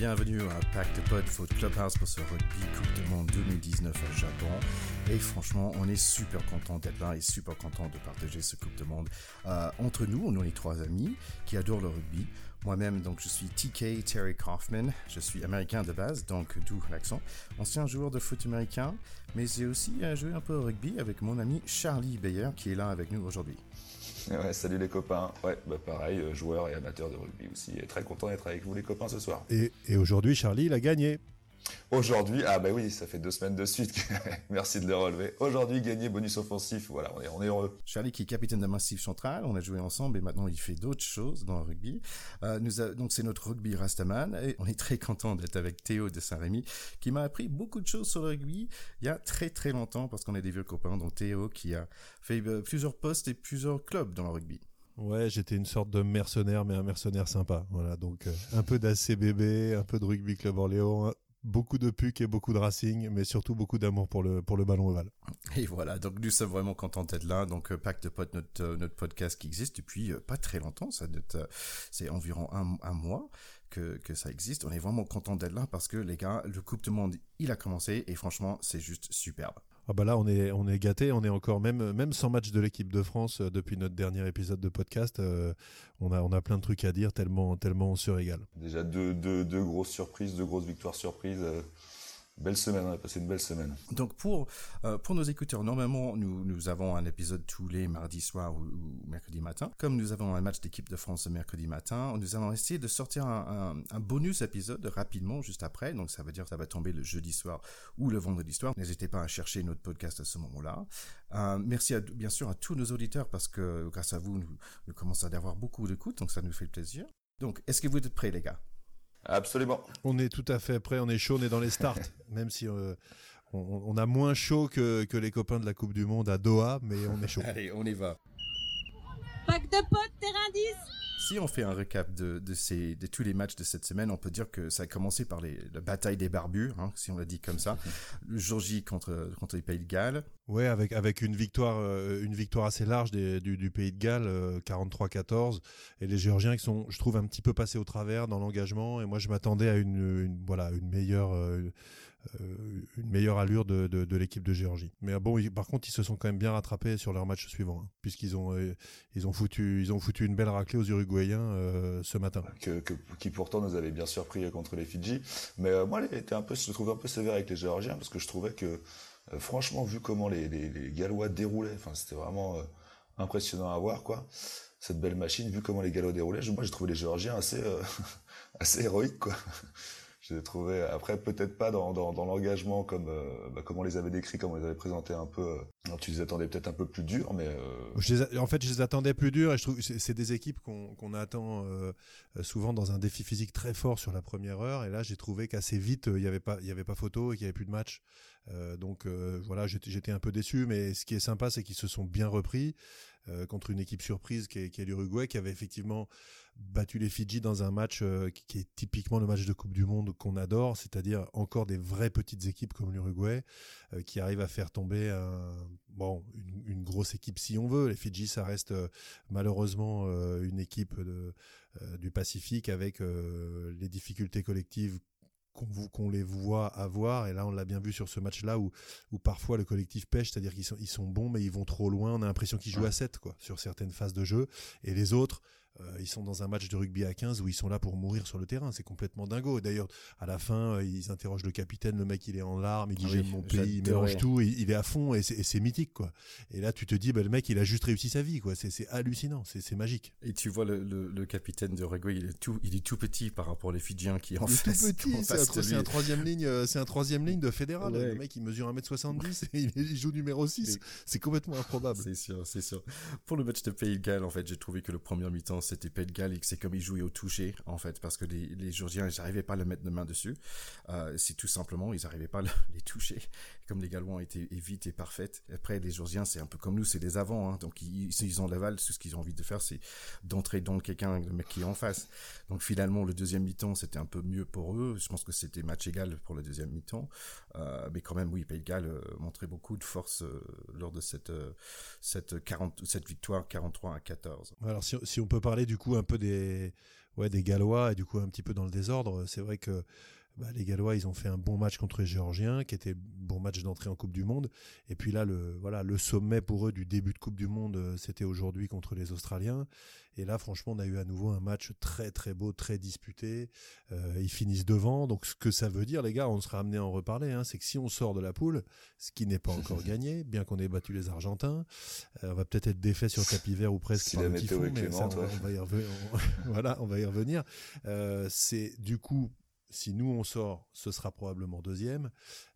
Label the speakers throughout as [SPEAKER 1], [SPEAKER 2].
[SPEAKER 1] bienvenue à Pack de Pod, votre clubhouse pour ce rugby Coupe du Monde 2019 au Japon. Et franchement, on est super content d'être là et super content de partager ce Coupe du Monde. Euh, entre nous, on est les trois amis qui adorent le rugby. Moi-même, donc, je suis TK Terry Kaufman. Je suis américain de base, donc d'où l'accent. Ancien joueur de foot américain, mais j'ai aussi joué un peu au rugby avec mon ami Charlie Bayer qui est là avec nous aujourd'hui.
[SPEAKER 2] Salut les copains. Ouais, bah pareil, euh, joueur et amateur de rugby aussi. Très content d'être avec vous les copains ce soir.
[SPEAKER 3] Et aujourd'hui, Charlie, il a gagné.
[SPEAKER 2] Aujourd'hui, ah bah oui, ça fait deux semaines de suite. Merci de le relever. Aujourd'hui, gagné bonus offensif. Voilà, on est, on est heureux.
[SPEAKER 1] Charlie qui est capitaine de Massif Central, on a joué ensemble et maintenant il fait d'autres choses dans le rugby. Euh, nous a, donc c'est notre rugby Rastaman et on est très content d'être avec Théo de Saint-Rémy qui m'a appris beaucoup de choses sur le rugby il y a très très longtemps parce qu'on est des vieux copains. Donc Théo qui a fait euh, plusieurs postes et plusieurs clubs dans le rugby.
[SPEAKER 3] Ouais, j'étais une sorte de mercenaire, mais un mercenaire sympa. Voilà, donc euh, un peu d'ACBB, un peu de rugby club Orléans, beaucoup de puck et beaucoup de racing, mais surtout beaucoup d'amour pour le, pour le ballon ovale.
[SPEAKER 1] Et voilà, donc nous sommes vraiment contents d'être là. Donc, euh, Pacte Potes, notre, euh, notre podcast qui existe depuis euh, pas très longtemps, ça c'est environ un, un mois que, que ça existe. On est vraiment content d'être là parce que les gars, le Coupe du Monde, il a commencé et franchement, c'est juste superbe.
[SPEAKER 3] Ah bah là on est on est gâté, on est encore même même sans match de l'équipe de France euh, depuis notre dernier épisode de podcast, euh, on a plein de trucs à dire tellement tellement on se régale.
[SPEAKER 2] Déjà deux, deux, deux grosses surprises, deux grosses victoires surprises. euh, belle semaine, on a passé une belle semaine.
[SPEAKER 1] Donc pour euh, pour nos écouteurs, normalement nous nous avons un épisode tous les mardis soirs ou, mercredi matin. Comme nous avons un match d'équipe de France mercredi matin, nous allons essayer de sortir un, bonus épisode rapidement juste après. Donc ça veut dire que ça va tomber le jeudi soir ou le vendredi soir. N'hésitez pas à chercher notre podcast à ce moment-là. Euh, merci bien sûr à tous nos auditeurs parce que grâce à vous nous, nous commençons à avoir beaucoup d'écoute, donc ça nous fait plaisir. Donc est-ce que vous êtes prêts les gars?
[SPEAKER 2] Absolument.
[SPEAKER 3] On est tout à fait prêt, on est chaud, on est dans les starts, même si euh, on, on, a moins chaud que, que les copains de la Coupe du Monde à Doha, mais on est chaud.
[SPEAKER 1] Allez, on y va.
[SPEAKER 4] Pack de potes, terrain 10
[SPEAKER 1] Si on fait un récap de, de, ces, de tous les matchs de cette semaine, on peut dire que ça a commencé par les, la bataille des barbus, hein, si on l'a dit comme ça. Le jour J contre, contre les Pays de Galles.
[SPEAKER 3] Ouais, avec avec une victoire euh, une victoire assez large des, du, du Pays de Galles, euh, 43-14, et les Géorgiens qui sont, je trouve, un petit peu passés au travers dans l'engagement. Et moi, je m'attendais à une, une voilà une meilleure euh, euh, une meilleure allure de, de, l'équipe de Géorgie. Mais bon, ils, par contre, ils se sont quand même bien rattrapés sur leur match suivant, hein, puisqu'ils ont euh, ils ont foutu ils ont foutu une belle raclée aux Uruguayens euh, ce matin.
[SPEAKER 2] Que, qui pourtant nous avait bien surpris contre les Fidji. Mais euh, moi, était un peu, je trouvais un peu sévère avec les Géorgiens parce que je trouvais que euh, franchement, vu comment les, les, les Gallois déroulaient, c'était vraiment euh, impressionnant à voir, quoi. Cette belle machine, vu comment les Gallois déroulaient, moi, j'ai trouvé les Géorgiens assez, euh, assez héroïques, quoi. Je les après, peut-être pas dans, dans, l'engagement comme, euh, bah, comme on les avait décrits, comme on les avait présentés un peu. Euh, tu les attendais peut-être un peu plus durs, mais. Euh,
[SPEAKER 3] en fait, je les attendais plus durs et je trouve c'est des équipes qu'on qu'on attend euh, souvent dans un défi physique très fort sur la première heure. Et là, j'ai trouvé qu'assez vite, il y avait pas, il y avait pas photo et qu'il y avait plus de match. Donc voilà, j'étais un peu déçu. Mais ce qui est sympa, c'est qu'ils se sont bien repris contre une équipe surprise qui est l'Uruguay, qui avait effectivement battu les Fidji dans un match euh, qui, qui est typiquement le match de Coupe du Monde qu'on adore, c'est-à-dire encore des vraies petites équipes comme l'Uruguay euh, qui arrivent à faire tomber un, bon une, une grosse équipe si on veut. Les Fidji, ça reste euh, malheureusement une équipe de, du Pacifique avec les difficultés collectives qu'on les voit avoir. Et là on l'a bien vu sur ce match là où où parfois le collectif pêche c'est-à-dire qu'ils sont ils sont bons mais ils vont trop loin. On a l'impression qu'ils jouent à 7 quoi sur certaines phases de jeu. Et les autres euh, ils sont dans un match de rugby à 15 où ils sont là pour mourir sur le terrain. C'est complètement dingo. D'ailleurs à la fin euh, ils interrogent le capitaine. Le mec il est en larmes. Il dit
[SPEAKER 1] Oui,
[SPEAKER 3] j'aime mon pays. Il mélange tout. Il, il est à fond. Et c'est mythique quoi. Et là tu te dis bah le mec il a juste réussi sa vie quoi. C'est hallucinant. C'est magique.
[SPEAKER 1] Et tu vois le, le, le capitaine de Uruguay, il est tout, il est tout petit par rapport aux Fidjiens qui en
[SPEAKER 3] Il est tout
[SPEAKER 1] face-
[SPEAKER 3] petit, c'est
[SPEAKER 1] face
[SPEAKER 3] un, troisième ligne, euh, c'est un troisième ligne de fédéral.
[SPEAKER 1] Ouais.
[SPEAKER 3] Le mec, il mesure 1m70 et il, joue numéro 6.
[SPEAKER 1] Mais-
[SPEAKER 3] C'est complètement improbable.
[SPEAKER 1] C'est sûr, c'est sûr. Pour le match de Pays de Galles, en fait, j'ai trouvé que le premier mi-temps, c'était Pays de que c'est comme ils jouaient au toucher, en fait, parce que les, les Georgiens, ils n'arrivaient pas à le mettre de main dessus. Euh, c'est tout simplement, ils n'arrivaient pas à le- les toucher. Comme les Gallois ont été vite et parfaites. Après, les Georgiens, c'est un peu comme nous, c'est des avants, hein. Donc, ils, ils ont l'aval, tout ce qu'ils ont envie de faire, c'est d'entrer dans quelqu'un, le mec qui est en face. Donc, finalement, le deuxième mi-temps, c'était un peu mieux pour eux. Je pense que c'était match égal pour le deuxième mi-temps. mais quand même, oui, Pays de Galles montrait beaucoup de force lors de cette, cette, 40, cette victoire 43 à 14.
[SPEAKER 3] Alors, si, si, on peut parler du coup un peu des, ouais, des Gallois et du coup un petit peu dans le désordre, c'est vrai que bah, les Gallois, ils ont fait un bon match contre les Géorgiens, qui était bon match d'entrée en Coupe du Monde. Et puis là, le voilà, le sommet pour eux du début de Coupe du Monde, euh, c'était aujourd'hui contre les Australiens. Et là, franchement, on a eu à nouveau un match très très beau, très disputé. Euh, ils finissent devant. Donc, ce que ça veut dire, les gars, on sera amené à en reparler. Hein, c'est que si on sort de la poule, ce qui n'est pas encore gagné, bien qu'on ait battu les Argentins, euh, on va peut-être être défait sur tapis vert ou presque
[SPEAKER 2] si par le typhon, mais ça,
[SPEAKER 3] on, va y revenir. voilà, on va y revenir. c'est du coup si nous on sort, ce sera probablement deuxième.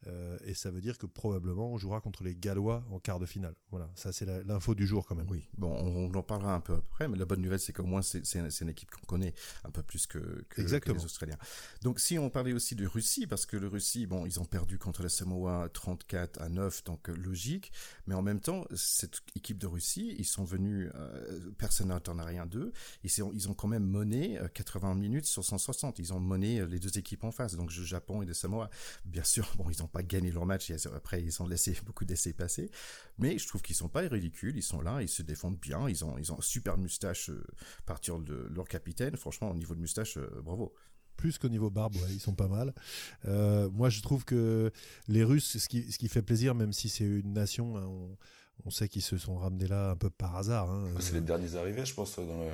[SPEAKER 3] Euh, et ça veut dire que probablement on jouera contre les Gallois en quart de finale. Voilà, ça c'est l'info du jour quand même.
[SPEAKER 1] Oui, bon, on, en parlera un peu après, mais la bonne nouvelle c'est qu'au moins c'est une équipe qu'on connaît un peu plus que, que, les Australiens. Donc si on parlait aussi de Russie, parce que le Russie, bon, ils ont perdu contre la Samoa 34 à 9, donc euh, logique, mais en même temps, cette équipe de Russie, ils sont venus, euh, personne n'entend rien d'eux, ils, ils ont quand même mené 80 minutes sur 160, ils ont mené les deux équipes en face, donc le Japon et le Samoa. Bien sûr, bon, ils ont pas gagné leur match. Après, ils ont laissé beaucoup d'essais passer. Mais je trouve qu'ils sont pas ridicules. Ils sont là, ils se défendent bien. Ils ont, ils ont un super moustache euh, à partir de leur capitaine. Franchement, au niveau de moustache, euh, bravo
[SPEAKER 3] plus qu'au niveau barbe, ils sont pas mal. Euh, moi, je trouve que les Russes, ce qui, ce qui fait plaisir, même si c'est une nation, hein, on, sait qu'ils se sont ramenés là un peu par hasard. Hein.
[SPEAKER 2] C'est les derniers arrivés, je pense, dans le,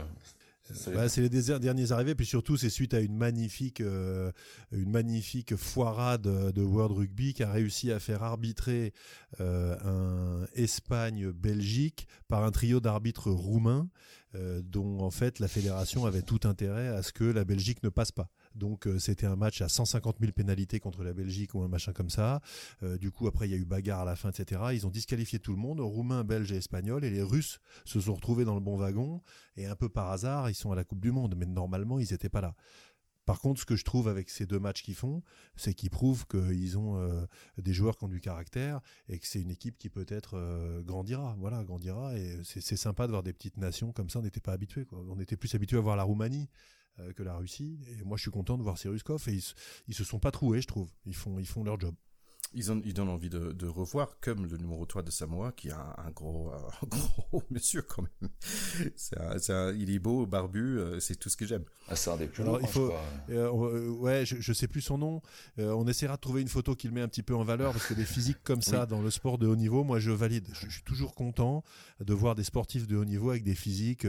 [SPEAKER 3] bah, c'est les derniers arrivés, puis surtout c'est suite à une magnifique, euh, une magnifique foirade de World Rugby qui a réussi à faire arbitrer euh, un Espagne-Belgique par un trio d'arbitres roumains, euh, dont en fait la fédération avait tout intérêt à ce que la Belgique ne passe pas. Donc euh, c'était un match à 150 000 pénalités contre la Belgique ou un machin comme ça. Euh, du coup après il y a eu bagarre à la fin, etc. Ils ont disqualifié tout le monde, Roumains, Belges et Espagnols, et les Russes se sont retrouvés dans le bon wagon. Et un peu par hasard, ils sont à la Coupe du Monde, mais normalement ils n'étaient pas là. Par contre, ce que je trouve avec ces deux matchs qu'ils font, c'est qu'ils prouvent qu'ils ont euh, des joueurs qui ont du caractère et que c'est une équipe qui peut-être grandira. Voilà, grandira. Et c'est sympa de voir des petites nations comme ça. On n'était pas habitués. On était plus habitués à voir la Roumanie que la Russie. Et moi, je suis content de voir ces et ils, ils se sont pas troués, je trouve. Ils font, ils font leur job
[SPEAKER 1] ils, ont, ils donnent envie de, de, revoir, comme le numéro 3 de Samoa, qui a un, gros, un gros monsieur quand même. C'est un, il est beau, barbu, euh, c'est tout ce que j'aime.
[SPEAKER 2] Ah, c'est un des plus
[SPEAKER 3] il faut, euh, euh, ouais, je, je sais plus son nom. on essaiera de trouver une photo qui le met un petit peu en valeur, parce que des physiques comme ça dans le sport de haut niveau, moi je valide. Je, suis toujours content de voir des sportifs de haut niveau avec des physiques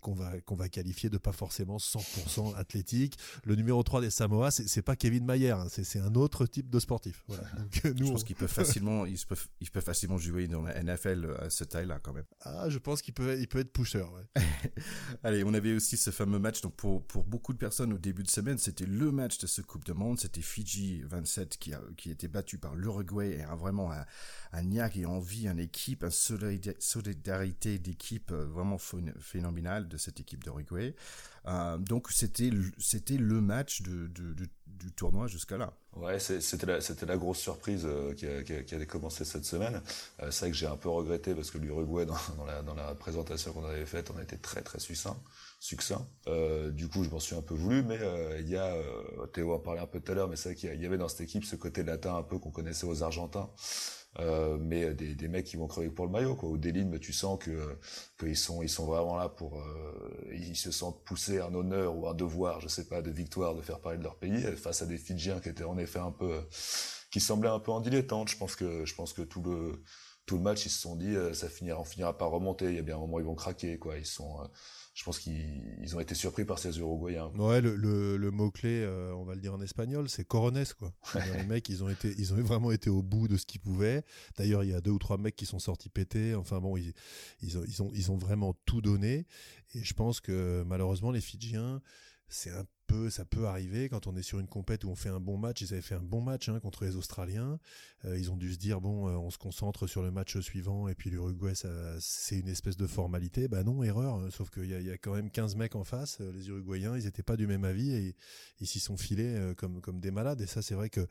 [SPEAKER 3] qu'on va, qu'on va qualifier de pas forcément 100% athlétique. Le numéro 3 des Samoa, c'est pas Kevin Mayer, hein, c'est un autre type de sportif. Voilà.
[SPEAKER 1] Nous, je pense qu'ils peuvent facilement, ils peuvent, ils peuvent facilement jouer dans la NFL euh, à ce taille-là quand même.
[SPEAKER 3] Ah, je pense qu'il peut, il peut être pusher. Ouais.
[SPEAKER 1] Allez, on avait aussi ce fameux match. Donc pour pour beaucoup de personnes au début de semaine, c'était le match de ce Coupe de Monde. C'était Fidji 27 qui a qui était battu par l'Uruguay et a vraiment un, un niaque et envie, une équipe, une solidarité d'équipe euh, vraiment phénoménale de cette équipe d'Uruguay. Euh, donc c'était c'était le match du tournoi jusqu'à là.
[SPEAKER 2] Ouais, c'était la, c'était la grosse surprise euh, qui, a, commencé cette semaine. Euh, c'est vrai que j'ai un peu regretté parce que l'Uruguay dans, dans, la, présentation qu'on avait faite, on a été très très succinct. succinct. Du coup, je m'en suis un peu voulu, mais il y a Théo en parlait un peu tout à l'heure, mais c'est vrai qu'il y avait dans cette équipe ce côté latin un peu qu'on connaissait aux Argentins. Euh, mais des, des, mecs qui vont crever pour le maillot quoi. Au Déline, tu sens que qu'ils sont ils sont vraiment là pour euh, ils se sentent poussés un honneur ou un devoir, je sais pas, de victoire, de faire parler de leur pays face à des Fidjiens qui étaient en effet un peu qui semblaient un peu en dilettante. Je pense que je pense que tout le tout le match ils se sont dit euh, ça finira on finira par remonter. Il y a bien un moment ils vont craquer quoi. Ils sont je pense qu'ils ont été surpris par ces Uruguayens.
[SPEAKER 3] Ouais, le, le, le mot clé, euh, on va le dire en espagnol, c'est corones quoi. Les mecs, ils ont été, ils ont vraiment été au bout de ce qu'ils pouvaient. D'ailleurs, il y a deux ou trois mecs qui sont sortis pétés. Enfin bon, ils, ils ont, ils ont, ils ont vraiment tout donné. Et je pense que malheureusement, les Fidjiens, c'est un ça peut arriver quand on est sur une compète où on fait un bon match. Ils avaient fait un bon match hein, contre les Australiens. Euh, ils ont dû se dire bon, euh, on se concentre sur le match suivant et puis l'Uruguay, c'est une espèce de formalité. Bah non, erreur. Hein, sauf qu'il y a, quand même 15 mecs en face. Euh, les Uruguayens, ils étaient pas du même avis et ils s'y sont filés comme des malades. Et ça, c'est vrai que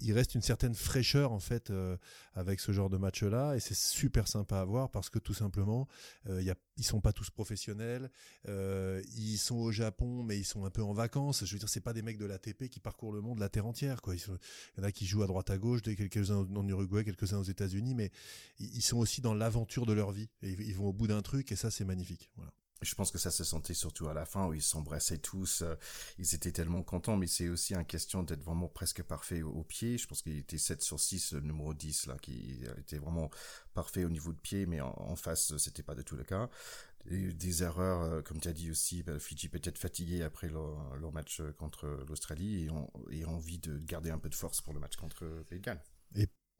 [SPEAKER 3] il reste une certaine fraîcheur en fait avec ce genre de match-là et c'est super sympa à voir parce que tout simplement, y a, ils sont pas tous professionnels. ils sont au Japon, mais ils sont un peu en vacances. Je veux dire, c'est pas des mecs de l'ATP qui parcourent le monde, la terre entière. Il y en a qui jouent à droite à gauche, quelques-uns en Uruguay, quelques-uns aux États-Unis, mais ils sont aussi dans l'aventure de leur vie. Ils vont au bout d'un truc, et ça, c'est magnifique.
[SPEAKER 1] Je pense que ça se sentait surtout à la fin où ils s'embrassaient tous. Euh, ils étaient tellement contents, mais c'est aussi une question d'être vraiment presque parfait au, pied. Je pense qu'il était 7 sur 6, le numéro 10, là, qui était vraiment parfait au niveau de pied, mais en, face, c'était pas du tout le cas. Des erreurs, euh, comme tu as dit aussi, bah, Fiji peut-être fatigué après leur, match contre l'Australie et ont, et envie de garder un peu de force pour le match contre Pays.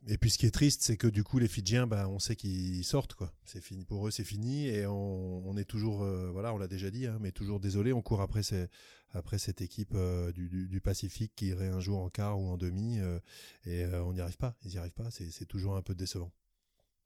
[SPEAKER 3] Et puis ce qui est triste, c'est que du coup les Fidjiens, bah, on sait qu'ils sortent quoi. C'est fini pour eux, c'est fini et on, est toujours, euh, voilà, on l'a déjà dit, hein, mais toujours désolé, on court après après cette équipe euh, du, Pacifique qui irait un jour en quart ou en demi euh, et on n'y arrive pas. Ils n'y arrivent pas. C'est toujours un peu décevant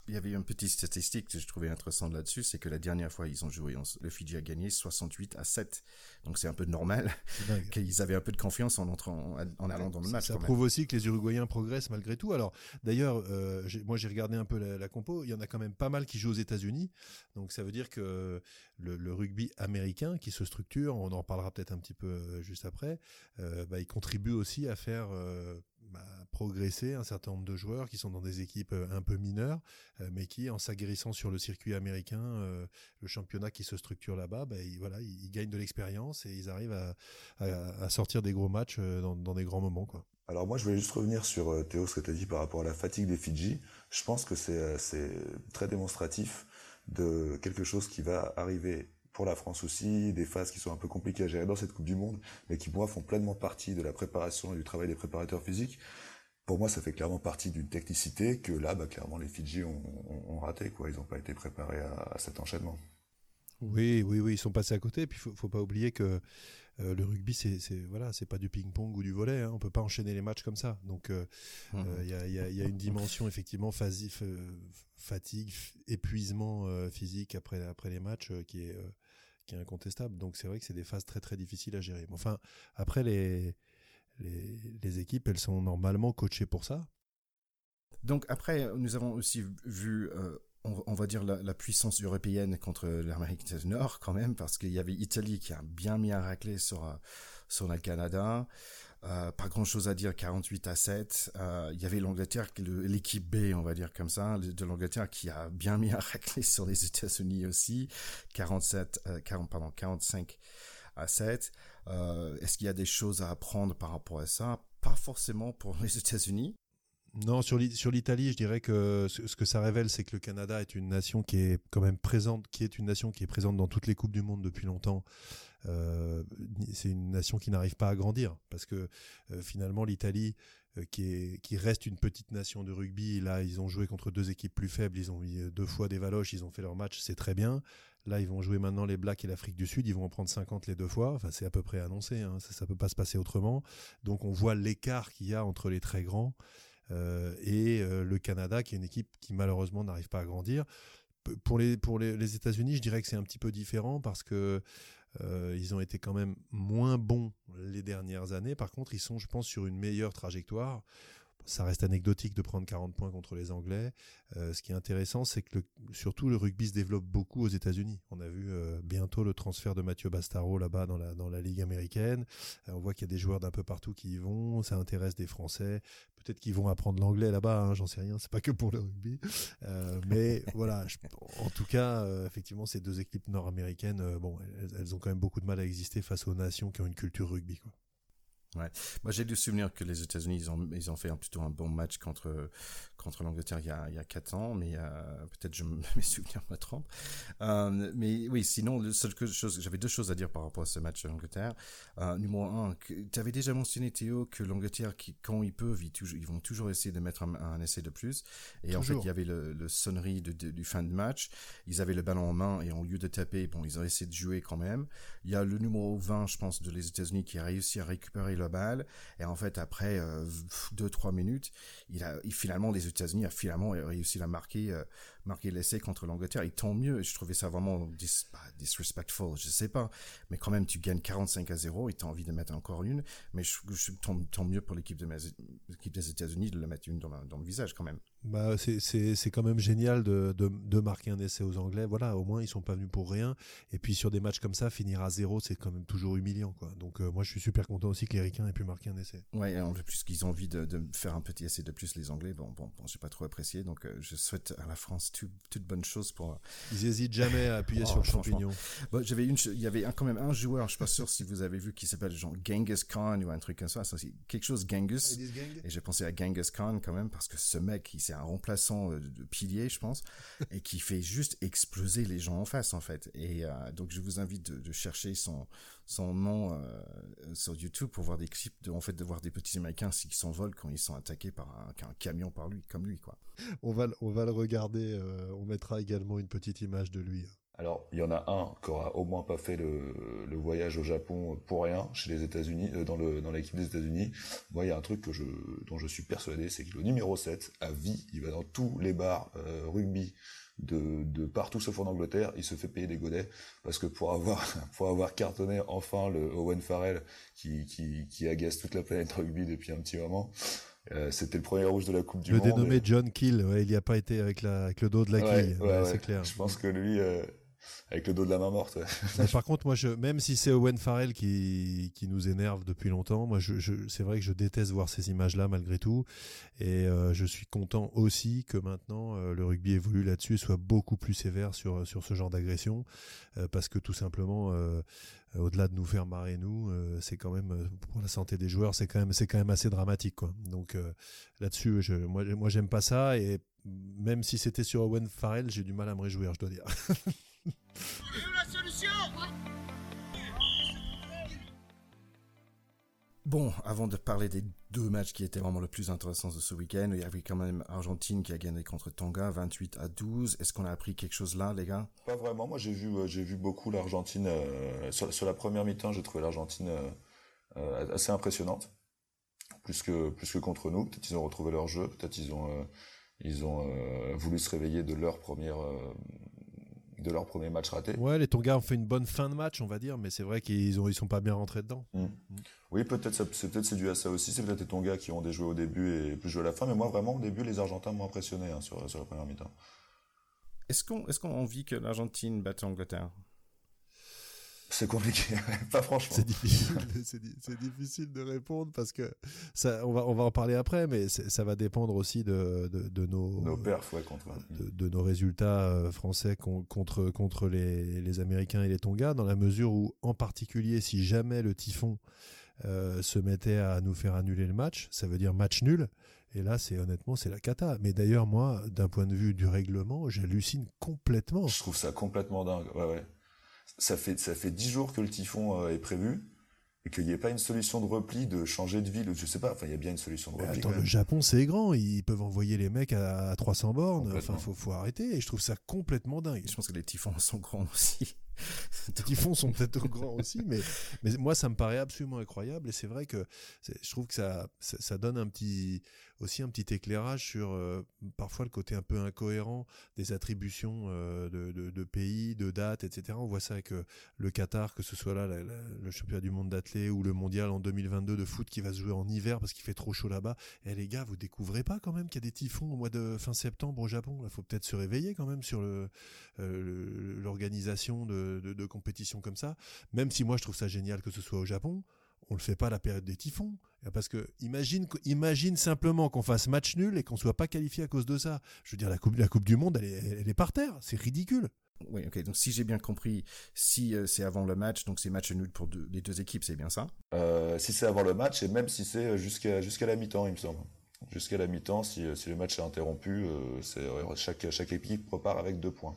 [SPEAKER 1] il y avait une petite statistique que je trouvais intéressante là-dessus, c'est que la dernière fois ils ont joué, le Fidji a gagné 68 à 7. Donc c'est un peu normal qu'ils avaient un peu de confiance en entrant, en allant dans le match.
[SPEAKER 3] Ça, prouve aussi que les Uruguayens progressent malgré tout. Alors d'ailleurs, euh, moi j'ai regardé un peu la, compo, il y en a quand même pas mal qui jouent aux États-Unis. Donc ça veut dire que le, rugby américain qui se structure, on en reparlera peut-être un petit peu euh, juste après, euh, bah, il contribue aussi à faire bah, progresser un certain nombre de joueurs qui sont dans des équipes euh, un peu mineures, euh, mais qui, en s'aguerrissant sur le circuit américain, euh, le championnat qui se structure là-bas, bah, ils, voilà, ils, gagnent de l'expérience et ils arrivent à, sortir des gros matchs dans, des grands moments. Quoi.
[SPEAKER 2] Alors moi, je voulais juste revenir sur Théo, ce que tu as dit par rapport à la fatigue des Fidji. Je pense que c'est très démonstratif de quelque chose qui va arriver pour la France aussi, des phases qui sont un peu compliquées à gérer dans cette Coupe du Monde, mais qui, moi, font pleinement partie de la préparation et du travail des préparateurs physiques. Pour moi, ça fait clairement partie d'une technicité que là, bah, clairement, les Fidji ont, raté, quoi. Ils n'ont pas été préparés à, cet enchaînement.
[SPEAKER 3] Oui, oui, oui, ils sont passés à côté. Et puis, faut, faut pas oublier que euh, le rugby, c'est, voilà, c'est pas du ping-pong ou du volet. Hein. On peut pas enchaîner les matchs comme ça. Donc, euh, mmh. euh, il y, a, une dimension effectivement fatigue, épuisement physique après après les matchs qui est qui est incontestable. Donc c'est vrai que c'est des phases très très difficiles à gérer. Enfin, après les, les, équipes, elles sont normalement coachées pour ça.
[SPEAKER 1] Donc après, nous avons aussi vu, euh, on, va dire, la, puissance européenne contre l'Amérique du Nord quand même, parce qu'il y avait l'Italie qui a bien mis un raclé sur, euh, sur le Canada. Euh, pas grand chose à dire, 48 à 7. Euh, il y avait l'Angleterre, l'équipe B, on va dire comme ça, de l'Angleterre qui a bien mis un raclé sur les États-Unis aussi, 47, 40, euh, pardon, 45 à 7. Est-ce qu'il y a des choses à apprendre par rapport à ça? Pas forcément pour les États-Unis.
[SPEAKER 3] Non, sur l'Italie, je dirais que ce que ça révèle, c'est que le Canada est une nation qui est quand même présente, qui est une nation qui est présente dans toutes les coupes du monde depuis longtemps. Euh, c'est une nation qui n'arrive pas à grandir parce que euh, finalement l'Italie euh, qui, reste une petite nation de rugby là ils ont joué contre deux équipes plus faibles ils ont eu deux fois des valoches ils ont fait leur match c'est très bien là ils vont jouer maintenant les Blacks et l'Afrique du Sud ils vont en prendre 50 les deux fois enfin c'est à peu près annoncé hein. ça, ça peut pas se passer autrement donc on voit l'écart qu'il y a entre les très grands et le Canada qui est une équipe qui malheureusement n'arrive pas à grandir pour les pour les États-Unis, je dirais que c'est un petit peu différent parce que euh, ils ont été quand même moins bons les dernières années. Par contre, ils sont, je pense, sur une meilleure trajectoire ça reste anecdotique de prendre 40 points contre les Anglais. Euh, ce qui est intéressant, c'est que surtout le rugby se développe beaucoup aux États-Unis. On a vu euh, bientôt le transfert de Mathieu Bastaro là-bas dans la dans la ligue américaine. Euh, on voit qu'il y a des joueurs d'un peu partout qui y vont. Ça intéresse des Français. Peut-être qu'ils vont apprendre l'anglais là-bas. Hein, J'en sais rien. C'est pas que pour le rugby. mais voilà. en tout cas, effectivement, ces deux équipes nord-américaines, bon, elles, elles, ont quand même beaucoup de mal à exister face aux nations qui ont une culture rugby. Quoi.
[SPEAKER 1] Ouais. Moi, j'ai du souvenir que les États-Unis, ils ont, ils ont fait un, plutôt un bon match contre, contre l'Angleterre il y a, il y a 4 ans, mais euh, peut-être je mes souvenirs me trompent. Euh, mais oui, sinon, le seul j'avais deux choses à dire par rapport à ce match de l'Angleterre. Euh, numéro un, tu avais déjà mentionné Théo que l'Angleterre, qui, quand ils peuvent, ils, toujours, ils vont toujours essayer de mettre un, essai de plus. Et en fait, il y avait le, le sonnerie de, du fin de match. Ils avaient le ballon en main et au lieu de taper, bon, ils ont essayé de jouer quand même. Il y a le numéro 20, je pense, de les États-Unis qui a réussi à récupérer la balle. Et en fait, après euh, deux trois minutes, il a, il, finalement, les États-Unis a finalement réussi à marquer marqué l'essai contre l'Angleterre, et tant mieux. Je trouvais ça vraiment dis, bah, disrespectful, je sais pas. Mais quand même, tu gagnes 45 à 0 et tu as envie de mettre encore une. Mais je, je tant, mieux pour l'équipe de l'équipe des États-Unis de le mettre une dans, dans le visage quand même.
[SPEAKER 3] Bah, c'est quand même génial de, de, de, marquer un essai aux Anglais. Voilà, au moins ils sont pas venus pour rien. Et puis sur des matchs comme ça, finir à zéro, c'est quand même toujours humiliant. Quoi. Donc euh, moi je suis super content aussi que les Ricains aient pu marquer un essai.
[SPEAKER 1] Ouais, en plus qu'ils ont envie de, de, faire un petit essai de plus les Anglais. Bon, bon, bon j'ai pas trop apprécié. Donc euh, je souhaite à la France toute toute bonne chose pour.
[SPEAKER 3] Ils hésitent jamais à appuyer oh, sur le champignon.
[SPEAKER 1] Bon, j'avais une, il y avait un, quand même un joueur, je suis pas sûr si vous avez vu, qui s'appelle genre Genghis Khan ou un truc comme ça. ça quelque chose Genghis. Et j'ai pensé à Genghis Khan quand même parce que ce mec, il c'est un remplaçant euh, de pilier, je pense, et qui fait juste exploser les gens en face, en fait. Et euh, donc, je vous invite de, chercher son, son nom euh, sur YouTube pour voir des clips, de, en fait, de voir des petits Américains qui s'envolent quand ils sont attaqués par un, camion par lui, comme lui, quoi.
[SPEAKER 3] On va, on va le regarder. on mettra également une petite image de lui.
[SPEAKER 2] Alors, il y en a un qui aura au moins pas fait le, le voyage au Japon pour rien chez les États-Unis, euh, dans le dans l'équipe des États-Unis. Moi, il y a un truc que je dont je suis persuadé, c'est que le numéro 7 à vie, il va dans tous les bars euh, rugby de, de partout sauf en Angleterre, il se fait payer des godets parce que pour avoir pour avoir cartonné enfin le Owen Farrell qui qui qui agace toute la planète rugby depuis un petit moment. Euh, c'était le premier rouge de la Coupe du
[SPEAKER 3] le
[SPEAKER 2] Monde.
[SPEAKER 3] Le dénommé John Kill, ouais, il n'y a pas été avec, la, avec le dos de la quille, ouais, c'est clair.
[SPEAKER 2] Je pense que lui, euh, avec le dos de la main morte.
[SPEAKER 3] par contre, moi, même si c'est Owen Farrell qui, nous énerve depuis longtemps, moi, c'est vrai que je déteste voir ces images-là malgré tout. Et euh, je suis content aussi que maintenant euh, le rugby évolue là-dessus et soit beaucoup plus sévère sur, ce genre d'agression. Euh, parce que tout simplement, au-delà de nous faire marrer nous, c'est quand même pour la santé des joueurs, c'est quand même assez dramatique. Donc là-dessus, moi moi j'aime pas ça et même si c'était sur Owen Farrell, j'ai du mal à me réjouir, je dois dire.
[SPEAKER 1] Bon, avant de parler des deux matchs qui étaient vraiment le plus intéressants de ce week-end, il y avait quand même Argentine qui a gagné contre Tonga 28 à 12. Est-ce qu'on a appris quelque chose là, les gars?
[SPEAKER 2] Pas vraiment. Moi, j'ai vu, euh, j'ai vu beaucoup l'Argentine. Euh, sur, la première mi-temps, j'ai trouvé l'Argentine euh, assez impressionnante, plus que plus que contre nous. Peut-être ils ont retrouvé leur jeu. Peut-être ils ont ils ont voulu se réveiller de leur première de leur premier match raté.
[SPEAKER 3] Ouais, les Tonga ont fait une bonne fin de match, on va dire, mais c'est vrai qu'ils ont ils sont pas bien rentrés dedans. Mm. Mm.
[SPEAKER 2] Oui, peut-être c'est peut-être c'est dû à ça aussi. C'est peut-être les Tonga qui ont déjoué au début et plus joué à la fin, mais moi vraiment au début les Argentins m'ont impressionné hein, sur sur la première mi-temps.
[SPEAKER 1] Est-ce qu'on est-ce qu'on vit que l'Argentine batte l'Angleterre?
[SPEAKER 2] C'est compliqué, pas franchement.
[SPEAKER 3] C'est difficile, c'est difficile de répondre parce que ça, on va, on va en parler après, mais ça va dépendre aussi de, de, de nos,
[SPEAKER 2] nos perfs, ouais, contre,
[SPEAKER 3] de, de, nos résultats euh, français contre, contre les, les Américains et les Tonga, dans la mesure où, en particulier, si jamais le Typhon euh, se mettait à nous faire annuler le match, ça veut dire match nul. Et là, c'est honnêtement, c'est la cata. Mais d'ailleurs, moi, d'un point de vue du règlement, j'hallucine complètement.
[SPEAKER 2] Je trouve ça complètement dingue. Ouais, ouais ça fait ça fait dix jours que le typhon euh, est prévu et qu'il n'y ait pas une solution de repli, de changer de ville, je sais pas, enfin il y a bien une solution de repli.
[SPEAKER 3] Attends, le Japon c'est grand, ils peuvent envoyer les mecs à, 300 bornes, enfin faut, faut arrêter, et je trouve ça complètement dingue.
[SPEAKER 1] Je pense que les typhons sont grands aussi.
[SPEAKER 3] les typhons sont peut-être grands aussi, mais, mais moi ça me paraît absolument incroyable, et c'est vrai que je trouve que ça, ça donne un petit aussi un petit éclairage sur euh, parfois le côté un peu incohérent des attributions euh, de, pays, de dates, etc. On voit ça avec euh, le Qatar, que ce soit là le championnat du monde d'athlé ou le mondial en 2022 de foot qui va se jouer en hiver parce qu'il fait trop chaud là-bas. Et eh, les gars, vous découvrez pas quand même qu'il y a des typhons au mois de fin septembre au Japon Il faut peut-être se réveiller quand même sur l'organisation de, de, de compétitions comme ça. Même si moi je trouve ça génial que ce soit au Japon on le fait pas à la période des typhons. Parce que imagine, imagine simplement qu'on fasse match nul et qu'on soit pas qualifié à cause de ça. Je veux dire, la Coupe, la coupe du Monde, elle est, elle est par terre. C'est ridicule.
[SPEAKER 1] Oui, ok. Donc si j'ai bien compris, si euh, c'est avant le match, donc c'est match nul pour les deux équipes, c'est bien ça?
[SPEAKER 2] Euh, Si c'est avant le match, et même si c'est jusqu'à jusqu'à la mi-temps, il me semble. Jusqu'à la mi-temps, si, si, le match est interrompu, euh, c'est chaque, chaque équipe repart avec deux points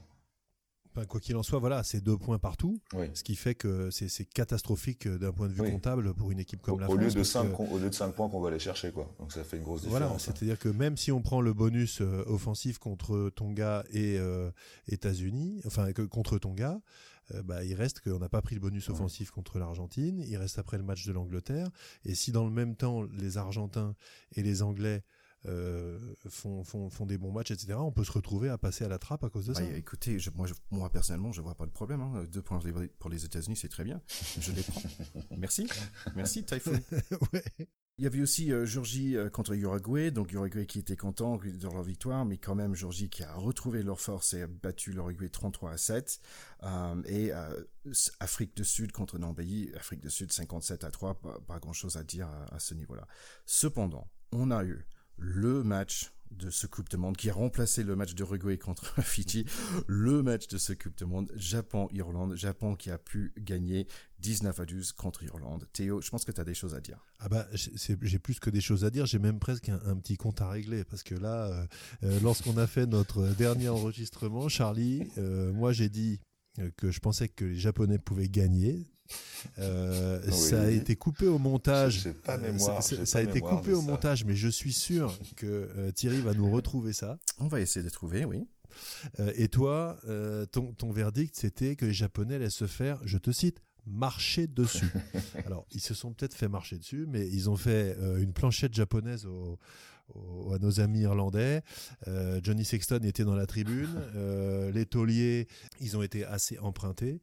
[SPEAKER 3] quoi qu'il en soit, voilà, c'est deux points partout, ce qui fait que c'est catastrophique euh, d'un point de vue comptable pour une équipe comme la
[SPEAKER 2] au
[SPEAKER 3] France.
[SPEAKER 2] Lieu de 5, Au lieu de 5 points qu'on va aller chercher, quoi. Donc ça fait une grosse différence.
[SPEAKER 3] Voilà, hein. c'est-à-dire que même si on prend le bonus euh, offensif contre Tonga et euh, États-Unis, enfin contre Tonga, bah, il reste qu'on n'a pas pris le bonus offensif contre l'Argentine, il reste après le match de l'Angleterre, et si dans le même temps les Argentins et les Anglais font, font, font, des bons matchs, etc., on peut se retrouver à passer à la trappe à cause de ça.
[SPEAKER 1] Écoutez, moi, moi personnellement, je vois pas de problème. Hein. Deux points pour les États-Unis, c'est très bien. Je les prends. Merci, merci Typhoon. ouais. Il y avait aussi euh, Georgie euh, contre Uruguay, donc Uruguay qui était content de leur victoire, mais quand même Georgie qui a retrouvé leur force et a battu l'Uruguay 33 à 7. Euh, et Afrique du Sud contre Namibie, Afrique du Sud 57 à 3, pas, grand-chose à dire à, à ce niveau-là. Cependant, on a eu le match de ce Coupe de Monde qui a remplacé le match de Uruguay contre Fidji, le match de ce Coupe de Monde, Japon-Irlande, Japon qui a pu gagner 19 à 12 contre Irlande. Théo, je pense que tu as des choses à dire.
[SPEAKER 3] Ah bah j'ai plus que des choses à dire, j'ai même presque un, petit compte à régler parce que là, euh, euh, lorsqu'on a fait notre dernier enregistrement, Charlie, euh, moi j'ai dit que je pensais que les Japonais pouvaient gagner. Euh, ça a été coupé au montage.
[SPEAKER 2] Pas mémoire,
[SPEAKER 3] ça, a été coupé au montage, mais je suis sûr que euh, Thierry va nous retrouver ça.
[SPEAKER 1] On va essayer de trouver, oui.
[SPEAKER 3] Euh, et toi, ton, ton verdict, c'était que les Japonais laissent se faire, je te cite, marcher dessus. Alors, ils se sont peut-être fait marcher dessus, mais ils ont fait une planchette japonaise au, à nos amis irlandais. Euh, Johnny Sexton était dans la tribune. Euh, les tauliers, ils ont été assez empruntés.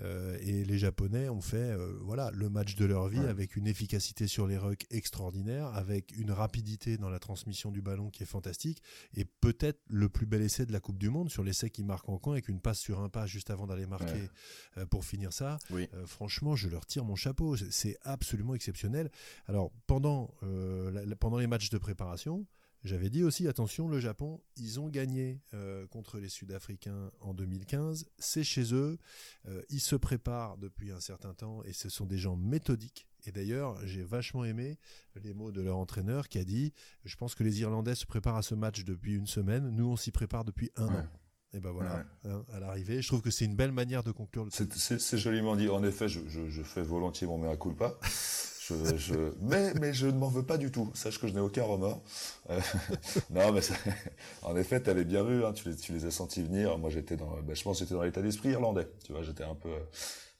[SPEAKER 3] Euh, et les Japonais ont fait voilà le match de leur vie avec une efficacité sur les rucks extraordinaire, avec une rapidité dans la transmission du ballon qui est fantastique. Et peut-être le plus bel essai de la Coupe du Monde sur l'essai qui marque en coin avec une passe sur un pas juste avant d'aller marquer pour finir ça. franchement, je leur tire mon chapeau. C'est absolument exceptionnel. Alors, pendant, pendant les matchs de préparation, j'avais dit aussi, attention, le Japon, ils ont gagné euh, contre les Sud-Africains en 2015. C'est chez eux. Euh, ils se préparent depuis un certain temps et ce sont des gens méthodiques. Et d'ailleurs, j'ai vachement aimé les mots de leur entraîneur qui a dit Je pense que les Irlandais se préparent à ce match depuis une semaine. Nous, on s'y prépare depuis un an. Et ben voilà, hein, à l'arrivée, je trouve que c'est une belle manière de conclure le
[SPEAKER 2] C'est joliment dit. En effet, je, je fais volontiers mon mea culpa. Je, mais, mais je ne m'en veux pas du tout. Sache que je n'ai aucun remords. Euh, non, mais en effet, tu avais bien vu, hein, tu, les, tu les as sentis venir. Moi, j'étais dans, ben, je pense, j'étais dans l'état d'esprit irlandais. Tu vois, j'étais un peu euh,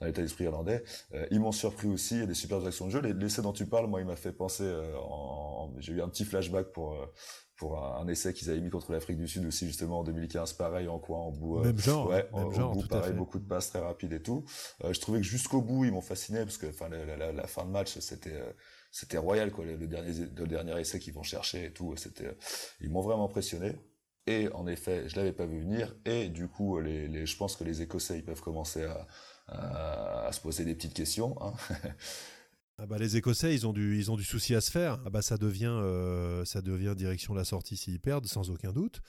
[SPEAKER 2] dans l'état d'esprit irlandais. Euh, ils m'ont surpris aussi. Il y a des super actions de jeu. L'essai dont tu parles, moi, il m'a fait penser. en, j'ai eu un petit flashback pour pour un, essai qu'ils avaient mis contre l'Afrique du Sud aussi justement en 2015 pareil en quoi en bout
[SPEAKER 3] euh, même genre
[SPEAKER 2] ouais
[SPEAKER 3] même
[SPEAKER 2] genre, bout pareil beaucoup de passes très rapides et tout. Euh, je trouvais que jusqu'au bout ils m'ont fasciné parce que enfin la, la, fin de match c'était euh, c'était royal quoi le, dernier le dernier essai qu'ils vont chercher et tout c'était ils m'ont vraiment impressionné. Et en effet je l'avais pas vu venir. Et du coup les, les je pense que les Écossais ils peuvent commencer à à, à se poser des petites questions hein.
[SPEAKER 3] Ah bah les Écossais, ils ont du, souci à se faire. Ah bah ça devient, euh, ça devient direction la sortie s'ils perdent, sans aucun doute.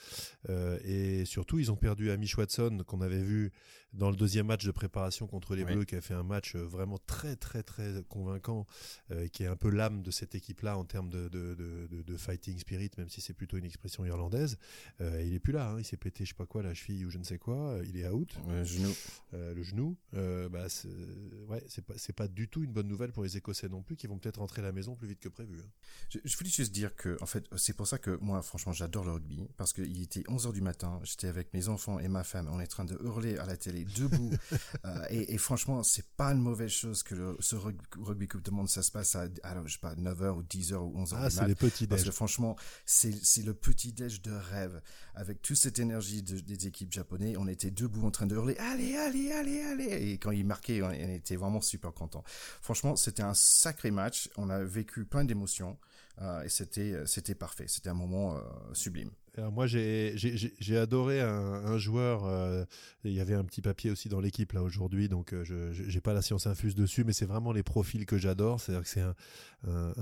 [SPEAKER 3] Euh, et surtout, ils ont perdu Amish Watson qu'on avait vu dans le deuxième match de préparation contre les Bleus, qui a fait un match euh, vraiment très très très convaincant, euh, qui est un peu l'âme de cette équipe-là en termes de, de, de, de, fighting spirit, même si c'est plutôt une expression irlandaise. Euh, il est plus là, hein, il s'est pété je sais pas quoi la cheville ou je ne sais quoi, il est out.
[SPEAKER 1] Le genou.
[SPEAKER 3] le genou. bah, ouais, c'est pas c'est pas du tout une bonne nouvelle pour les Écossais non plus, qui vont peut-être rentrer à la maison plus vite que prévu. Hein.
[SPEAKER 1] Je, je, voulais juste dire que en fait c'est pour ça que moi franchement j'adore le rugby parce qu'il était 11h du matin, j'étais avec mes enfants et ma femme, on est en train de hurler à la télé debout. Euh, et, et, franchement, c'est pas une mauvaise chose que le, ce rugby Coupe du Monde, ça se passe à, alors, je sais pas, 9h ou 10h ou 11h.
[SPEAKER 3] Ah, c'est les petits
[SPEAKER 1] Parce que franchement, c'est, le petit déj de rêve. Avec toute cette énergie de, des équipes japonaises, on était debout en train de hurler, allez, allez, allez, allez. Et quand ils marquaient, on, était vraiment super contents. Franchement, c'était un sacré match. On a vécu plein d'émotions. Euh, et c'était, c'était parfait. C'était un moment euh, sublime
[SPEAKER 3] moi, j'ai adoré un, joueur. Euh, il y avait un petit papier aussi dans l'équipe là aujourd'hui, donc euh, je n'ai pas la science infuse dessus, mais c'est vraiment les profils que j'adore. C'est-à-dire que c'est un,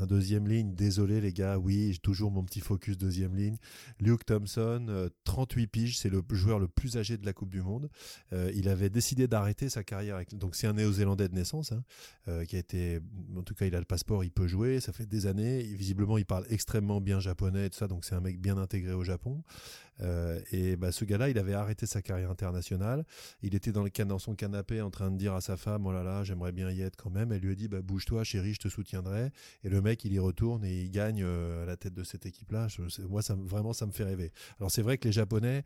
[SPEAKER 3] deuxième ligne. Désolé les gars, oui, j'ai toujours mon petit focus deuxième ligne. Luke Thompson, 38 euh, piges, c'est le joueur le plus âgé de la Coupe du Monde. il avait décidé d'arrêter sa carrière. Donc c'est un Néo-Zélandais de naissance, hein, qui a été, en tout cas, il a le passeport, il peut jouer. Ça fait des années. Visiblement, il parle extrêmement bien japonais et tout ça, donc c'est un mec bien intégré au Japon. Euh, et bah, ce gars-là, il avait arrêté sa carrière internationale. Il était dans, le, son canapé en train de dire à sa femme, oh là là, j'aimerais bien y être quand même. Elle lui a dit, bah, bouge-toi, chérie, je te soutiendrai. Et le mec, il y retourne et il gagne euh, la tête de cette équipe-là. Moi, ça, vraiment, ça me fait rêver. Alors c'est vrai que les Japonais,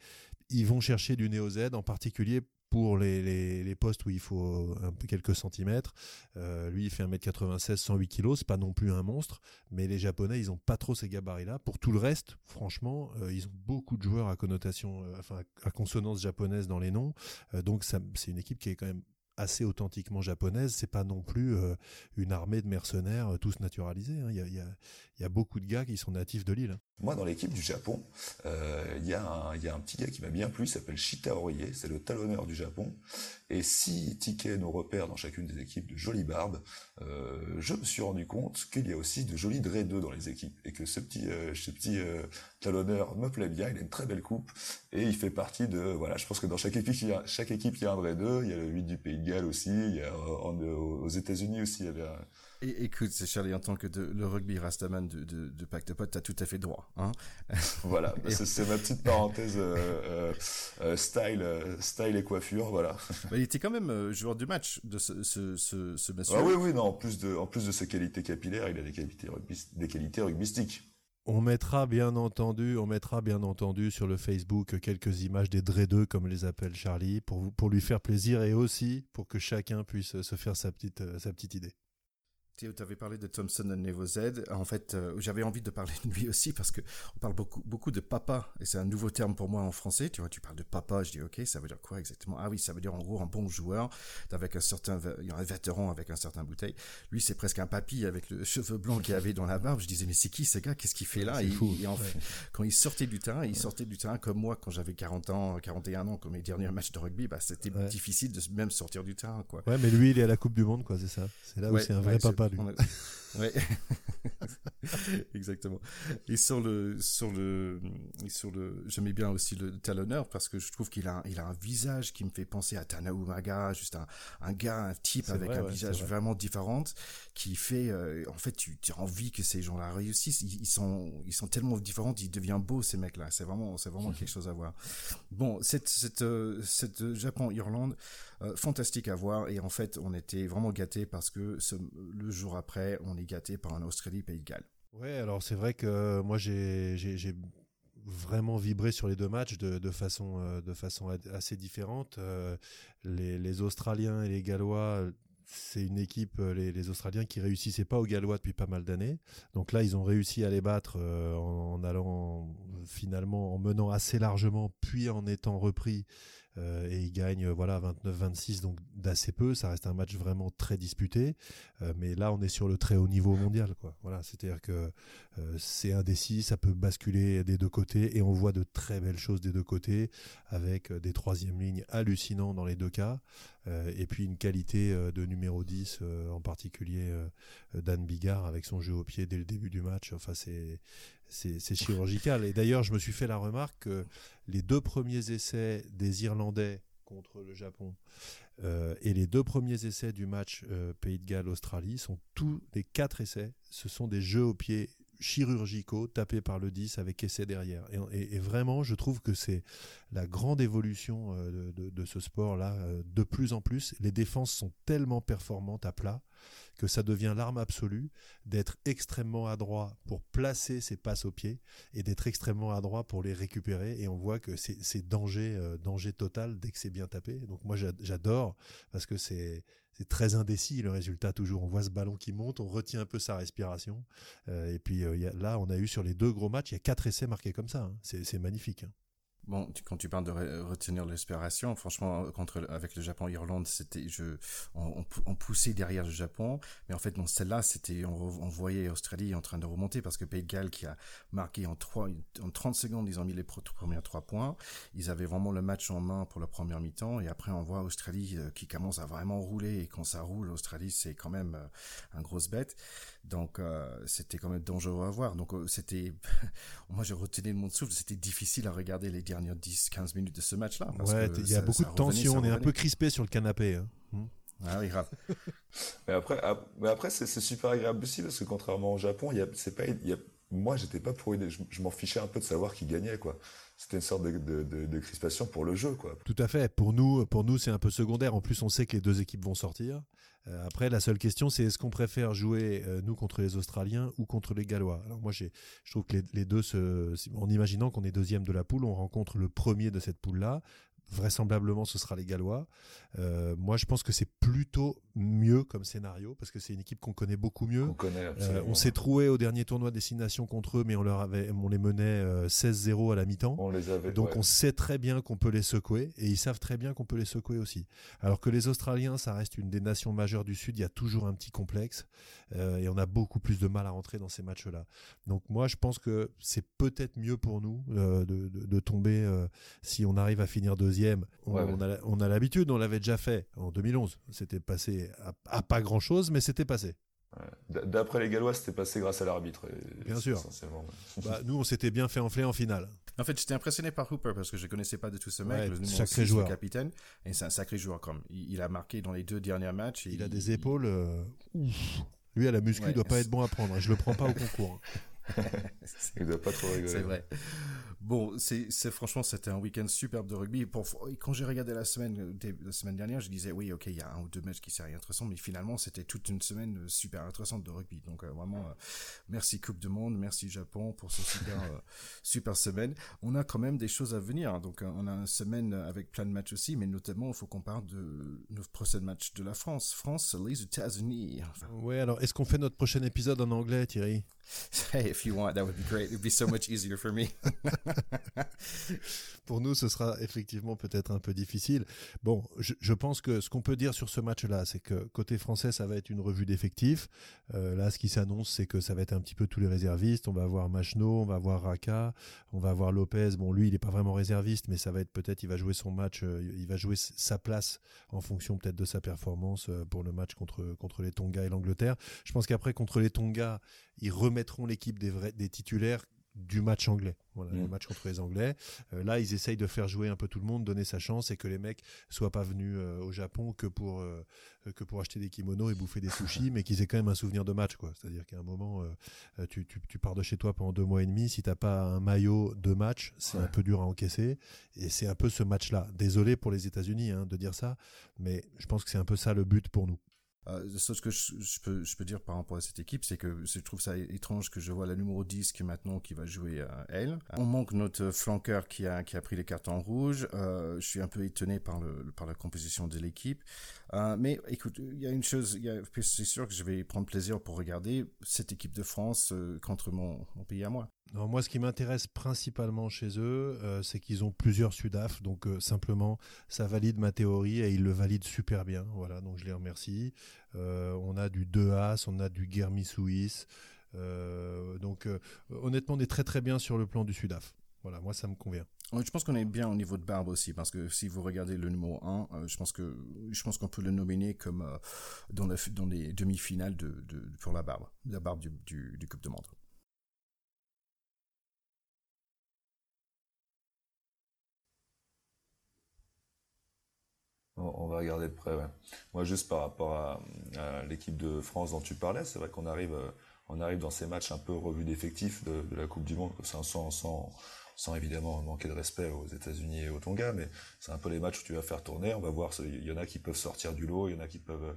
[SPEAKER 3] ils vont chercher du Néo Z, en particulier pour les, postes où il faut quelques centimètres. Euh, lui, il fait 1m96, 108 kg, c'est pas non plus un monstre, mais les Japonais, ils ont pas trop ces gabarits-là. Pour tout le reste, franchement, euh, ils ont beaucoup de joueurs à connotation, euh, enfin à consonance japonaise dans les noms. Donc c'est une équipe qui est quand même assez authentiquement japonaise. C'est pas non plus euh, une armée de mercenaires euh, tous naturalisés. hein. Il y, a, beaucoup de gars qui sont natifs de l'île. hein.
[SPEAKER 2] Moi, dans l'équipe du Japon, euh, il y, a un- petit gars qui m'a bien plu, il s'appelle Shita Orie, c'est le talonneur du Japon. Et si Ticket nous repère dans chacune des équipes de jolies barbes, je me suis rendu compte qu'il y a aussi de jolis dreadeux dans les équipes. Et que ce petit, ce petit talonneur me plaît bien, il a une très belle coupe. Et il fait partie de... Voilà, je pense que dans chaque équipe, il y a, chaque équipe, il y a un dreadeux. Il y a le 8 du Pays de Galles aussi. Il y a euh, en- aux États-Unis aussi, il y avait un,
[SPEAKER 1] Et, écoute, c'est Charlie, en tant que de- le rugby Rastaman de, de, de Pacte de Potes, t'as tout à fait droit. Hein
[SPEAKER 2] Voilà, c'est ma petite parenthèse euh, euh, euh, style, euh, style et coiffure, voilà.
[SPEAKER 1] Bah, il était quand même euh, joueur du match de ce, ce, ce, ce monsieur.
[SPEAKER 2] Ah oui, oui, non, en plus de, en plus de ses qualités capillaires, il a des qualités, rugby- des qualités rugbystiques.
[SPEAKER 3] On mettra bien entendu, on mettra bien entendu sur le Facebook quelques images des dreadeux comme les appelle Charlie pour lui faire plaisir et aussi pour que chacun puisse se faire sa petite euh, sa petite idée.
[SPEAKER 1] Tu avais parlé de Thompson et Nevo Z. En fait, euh, j'avais envie de parler de lui aussi parce que on parle beaucoup, beaucoup de papa et c'est un nouveau terme pour moi en français. Tu vois, tu parles de papa, je dis ok, ça veut dire quoi exactement? Ah oui, ça veut dire en gros un bon joueur avec un certain, un vétéran avec un certain bouteille. Lui, c'est presque un papy avec le cheveu blanc qu'il avait dans la barbe. Je disais mais c'est qui ce gars? Qu'est-ce qu'il fait là? Et-
[SPEAKER 3] fou.
[SPEAKER 1] et en
[SPEAKER 3] Ouais.
[SPEAKER 1] quand il sortait du terrain, il sortait du terrain comme moi quand j'avais 40 ans, 41 ans, comme mes derniers matchs de rugby. Bah, c'était
[SPEAKER 3] Ouais.
[SPEAKER 1] difficile de même sortir du terrain, quoi.
[SPEAKER 3] Ouais, mais lui il est à la Coupe du monde quoi, c'est ça. C'est là où c'est un vrai papa
[SPEAKER 1] a- Ouais. Exactement. Et sur le, sur le, et sur le, j'aimais bien aussi le talonneur parce que je trouve qu'il a, il a un visage qui me fait penser à Tana Umaga, juste un, un gars, un type avec
[SPEAKER 3] vrai,
[SPEAKER 1] un
[SPEAKER 3] ouais,
[SPEAKER 1] visage
[SPEAKER 3] vrai.
[SPEAKER 1] vraiment différent qui fait, euh, en fait, tu, tu as envie que ces gens-là réussissent. Ils, ils sont, ils sont tellement différents, ils deviennent beaux, ces mecs-là. C'est vraiment, c'est vraiment quelque chose à voir. Bon, cette, cette, euh, cette Japon-Irlande, euh, fantastique à voir et en fait on était vraiment gâtés parce que le jour après on est gâté par un Australie Pays de Galles.
[SPEAKER 3] Ouais, alors c'est vrai que moi j'ai vraiment vibré sur les deux matchs de, de façon euh, de façon assez différente. Euh, les, Australiens et les Gallois, c'est une équipe euh, les, Australiens qui réussissaient pas aux Gallois depuis pas mal d'années. Donc là ils ont réussi à les battre euh, en, allant euh, finalement en menant assez largement puis en étant repris euh, et ils gagnent euh, voilà 29-26 donc d'assez peu. Ça reste un match vraiment très disputé. Euh, mais là on est sur le très haut niveau mondial quoi. Voilà c'est à dire que c'est indécis ça peut basculer des deux côtés et on voit de très belles choses des deux côtés avec des troisièmes lignes hallucinants dans les deux cas. Et puis une qualité de numéro 10 euh, en particulier Dan Bigard avec son jeu au pied dès le début du match. Enfin c'est c'est chirurgical. Et d'ailleurs je me suis fait la remarque que les deux premiers essais des Irlandais contre le Japon euh, et les deux premiers essais du match euh, Pays de Galles-Australie sont tous les quatre essais, ce sont des jeux au pied chirurgicaux tapés par le 10 avec essai derrière. Et, vraiment, je trouve que c'est la grande évolution euh, de, ce sport-là. euh, de plus en plus, les défenses sont tellement performantes à plat que ça devient l'arme absolue d'être extrêmement adroit pour placer ses passes au pied et d'être extrêmement adroit pour les récupérer. Et on voit que c'est danger, euh, danger total dès que c'est bien tapé. Donc moi j'a- j'adore parce que c'est c'est très indécis le résultat toujours. On voit ce ballon qui monte, on retient un peu sa respiration. Euh, et puis euh, là, on a eu sur les deux gros matchs, il y a quatre essais marqués comme ça. hein. C'est c'est magnifique. hein.
[SPEAKER 1] Bon, quand tu parles de re- retenir l'inspiration, franchement, contre avec le Japon Irlande, c'était on, on pou- on poussait derrière le Japon, mais en fait non, celle-là, c'était on, voyait Australie en train de remonter parce que Pays de qui a marqué en trois en 30 secondes, ils ont mis les premiers trois points. Ils avaient vraiment le match en main pour la première mi-temps et après on voit Australie euh, qui commence à vraiment rouler et quand ça roule, Australie c'est quand même euh, un grosse bête. Donc euh, c'était quand même dangereux à voir. Donc euh, c'était moi j'ai retenu mon souffle, c'était difficile à regarder les dernières 10-15 minutes de ce match-là.
[SPEAKER 3] Ouais, il y a
[SPEAKER 1] ça-
[SPEAKER 3] beaucoup
[SPEAKER 1] ça
[SPEAKER 3] de
[SPEAKER 1] revenait,
[SPEAKER 3] tension. On est un peu crispé sur le canapé. hein. Hmm.
[SPEAKER 1] Ah oui, grave.
[SPEAKER 2] Mais après, ap- mais après c'est c'est super agréable aussi parce que contrairement au Japon, il y a, c'est pas, il y a, moi j'étais pas pour une, je, je m'en fichais un peu de savoir qui gagnait quoi. C'était une sorte de, de, de, de crispation pour le jeu quoi.
[SPEAKER 3] Tout à fait. Pour nous, pour nous, c'est un peu secondaire. En plus, on sait que les deux équipes vont sortir. Euh, après, la seule question, c'est est-ce qu'on préfère jouer euh, nous contre les Australiens ou contre les Gallois? Alors moi, je trouve que les, deux, en imaginant qu'on est deuxième de la poule, on rencontre le premier de cette poule-là. Vraisemblablement ce sera les Gallois. Euh, moi, je pense que c'est plutôt mieux comme scénario parce que c'est une équipe qu'on connaît beaucoup mieux.
[SPEAKER 2] On.
[SPEAKER 3] Euh, on s'est troué au dernier tournoi Destination contre eux, mais on leur avait, on les menait euh, 16-0 à la mi-temps.
[SPEAKER 2] On les avait.
[SPEAKER 3] Donc
[SPEAKER 2] ouais.
[SPEAKER 3] on sait très bien qu'on peut les secouer et ils savent très bien qu'on peut les secouer aussi. Alors que les Australiens, ça reste une des nations majeures du Sud, il y a toujours un petit complexe euh, et on a beaucoup plus de mal à rentrer dans ces matchs-là. Donc moi je pense que c'est peut-être mieux pour nous euh, de, de- de tomber euh, si on arrive à finir deuxième. On,
[SPEAKER 2] Ouais, ouais.
[SPEAKER 3] on a, on a l'habitude, on l'avait déjà fait en 2011. C'était passé à, à pas grand-chose, mais c'était passé.
[SPEAKER 2] D'après les Gallois, c'était passé grâce à l'arbitre.
[SPEAKER 3] Bien sûr.
[SPEAKER 2] essentiellement.
[SPEAKER 3] Bah, nous on s'était bien fait enfler en finale.
[SPEAKER 1] En fait, j'étais impressionné par Hooper parce que je connaissais pas du tout ce mec,
[SPEAKER 3] Ouais,
[SPEAKER 1] le
[SPEAKER 3] sacré
[SPEAKER 1] 6,
[SPEAKER 3] joueur.
[SPEAKER 1] le capitaine, et c'est un sacré joueur comme. Il, il a marqué dans les deux derniers matchs. et
[SPEAKER 3] Il a des épaules. euh, ouf. Lui à la muscu,
[SPEAKER 1] Ouais.
[SPEAKER 3] il doit pas être bon à prendre. Je le prends pas au concours. hein.
[SPEAKER 2] Il doit pas trop rigoler.
[SPEAKER 1] C'est vrai. Bon, c'est franchement, c'était un week-end superbe de rugby. Pour, quand j'ai regardé la semaine, des- la semaine dernière, je disais, oui, ok, il y a un ou deux matchs qui seraient intéressants, mais finalement, c'était toute une semaine super intéressante de rugby. Donc, euh, vraiment, euh, merci Coupe du Monde, merci Japon pour ce super, euh, super semaine. On a quand même des choses à venir. Donc, euh, on a une semaine avec plein de matchs aussi, mais notamment, il faut qu'on parle de nos prochains matchs de la France. France, les États-Unis. Enfin,
[SPEAKER 3] Ouais, alors est-ce qu'on fait notre prochain épisode en anglais, Thierry?
[SPEAKER 1] hey, if you want, that would be great. It would be so much easier for me.
[SPEAKER 3] Pour nous, ce sera effectivement peut-être un peu difficile. Bon, je, pense que ce qu'on peut dire sur ce match-là, c'est que côté français, ça va être une revue d'effectifs. Euh, là, ce qui s'annonce, c'est que ça va être un petit peu tous les réservistes. On va avoir Machno, on va avoir Raka, on va avoir Lopez. Bon, lui, il n'est pas vraiment réserviste, mais ça va être peut-être, il va jouer son match, euh, il va jouer sa place en fonction peut-être de sa performance euh, pour le match contre, contre les Tonga et l'Angleterre. Je pense qu'après, contre les Tonga, ils remettront l'équipe des, vrais, des titulaires du match anglais. Voilà,
[SPEAKER 2] Mm.
[SPEAKER 3] le match contre les Anglais. Euh, là, ils essayent de faire jouer un peu tout le monde, donner sa chance et que les mecs soient pas venus euh, au Japon que pour euh, que pour acheter des kimonos et bouffer des sushis, mais qu'ils aient quand même un souvenir de match, quoi. C'est-à-dire qu'à un moment, tu, tu, tu pars de chez toi pendant deux mois et demi, si t'as pas un maillot de match, c'est
[SPEAKER 2] Ouais.
[SPEAKER 3] un peu dur à encaisser. Et c'est un peu ce match-là. Désolé pour les États-Unis hein, de dire ça, mais je pense que c'est un peu ça le but pour nous.
[SPEAKER 1] Euh, chose que je, je peux, je peux dire par rapport à cette équipe, c'est que je trouve ça étrange que je vois la numéro 10 qui maintenant qui va jouer à elle. On manque notre flanqueur qui a, qui a pris les cartons rouges. Euh, je suis un peu étonné par, le, par la composition de l'équipe. Euh, mais écoute, il y a une chose, c'est sûr que je vais prendre plaisir pour regarder cette équipe de France euh, contre mon, pays à moi.
[SPEAKER 3] Moi, ce qui m'intéresse principalement chez eux, euh, c'est qu'ils ont plusieurs Sudaf. Donc, simplement, ça valide ma théorie et ils le valident super bien. Voilà, donc je les remercie. On a du 2 As, on a du Guermi Suisse. Donc, honnêtement, on est très très bien sur le plan du Sudaf. Voilà, moi, ça me convient.
[SPEAKER 1] Ouais, Je pense qu'on est bien au niveau de Barbe aussi, parce que si vous regardez le numéro 1, euh, je pense que je pense qu'on peut le nominer comme euh, dans, la, dans les demi-finales de, de, pour la Barbe, la Barbe du, du, du Coupe de Monde.
[SPEAKER 2] On, va regarder de près. Ouais. Moi, juste par rapport à, à l'équipe de France dont tu parlais, c'est vrai qu'on arrive, euh, on arrive dans ces matchs un peu revus d'effectifs de, de la Coupe du Monde, sans, sans, sans, sans évidemment manquer de respect aux États-Unis et aux Tonga, mais c'est un peu les matchs où tu vas faire tourner. On va voir, il y en a qui peuvent sortir du lot, il y en a qui peuvent. euh,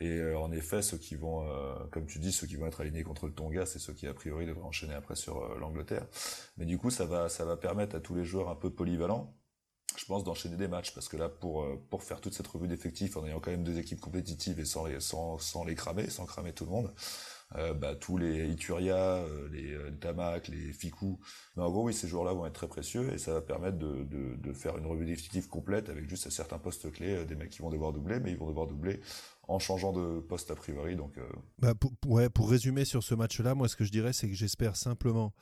[SPEAKER 2] Et euh, en effet, ceux qui vont, euh, comme tu dis, ceux qui vont être alignés contre le Tonga, c'est ceux qui a priori devraient enchaîner après sur l'Angleterre. Mais du coup, ça va, ça va permettre à tous les joueurs un peu polyvalents je pense d'enchaîner des matchs parce que là pour pour faire toute cette revue d'effectifs en ayant quand même deux équipes compétitives et sans sans, sans les cramer sans cramer tout le monde euh, bah, tous les Ituria euh, les euh, Tamac les Fikou mais en gros oui ces joueurs-là vont être très précieux et ça va permettre de, faire une revue d'effectifs complète avec juste à certains postes clés des mecs qui vont devoir doubler mais ils vont devoir doubler en changeant de poste a priori. Donc
[SPEAKER 3] Bah, pour, ouais, pour résumer sur ce match-là, moi, ce que je dirais, c'est que j'espère simplement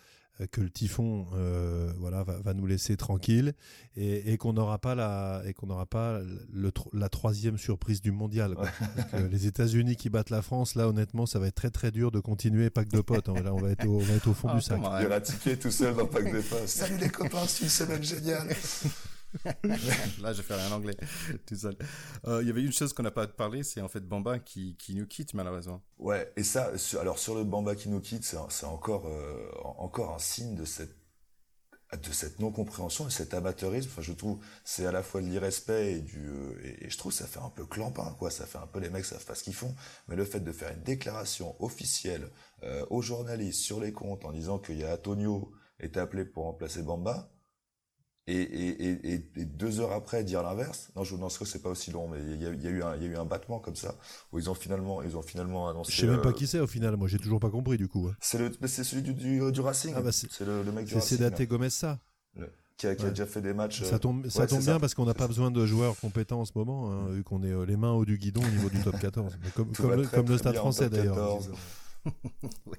[SPEAKER 3] que le typhon euh, voilà, va, va nous laisser tranquille et, et qu'on n'aura pas, la, et qu'on n'aura pas le, la troisième surprise du mondial. quoi. Parce que les États-Unis qui battent la France, là, honnêtement, ça va être très très dur de continuer pack de potes. hein. Là, on va être au, on va être au fond
[SPEAKER 1] Ah,
[SPEAKER 3] du sac.
[SPEAKER 2] il y aura ticket tout seul dans pack de passe salut les copains c'est une semaine géniale
[SPEAKER 1] Là, je ferai en anglais tout seul. Euh, Il y avait une chose qu'on n'a pas parlé, c'est en fait Bamba qui, nous quitte malheureusement.
[SPEAKER 2] Ouais, et ça, alors sur le Bamba qui nous quitte, c'est un- encore, euh, en- encore un signe de cette, de cette non-compréhension et cet amateurisme. Enfin, je trouve, c'est à la fois de l'irrespect et du, euh, et, je trouve ça fait un peu clampin, quoi. Ça fait un peu les mecs savent pas ce qu'ils font. Mais le fait de faire une déclaration officielle aux journalistes sur les comptes en disant qu'il y a Antonio est appelé pour remplacer Bamba, et, et, et, et, deux heures après dire l'inverse. Non, je non, que c'est pas aussi long, mais il y a, y a, eu un, il y a eu un battement comme ça où ils ont finalement, ils ont finalement annoncé.
[SPEAKER 3] Je sais même pas qui c'est au final. Moi, j'ai toujours pas compris du coup. Hein.
[SPEAKER 2] C'est le, c'est celui du, du, du Racing. Ah bah c'est le, le, mec du Racing.
[SPEAKER 3] C'est Daté Gomez ça.
[SPEAKER 2] Le, qui a, qui a déjà fait des matchs.
[SPEAKER 3] Ça tombe, ça tombe bien ça. parce qu'on n'a pas besoin de joueurs compétents en ce moment, hein, vu qu'on est euh, les mains au du guidon au niveau du top 14. Mais comme, comme, le, comme le Stade français d'ailleurs.
[SPEAKER 1] oui.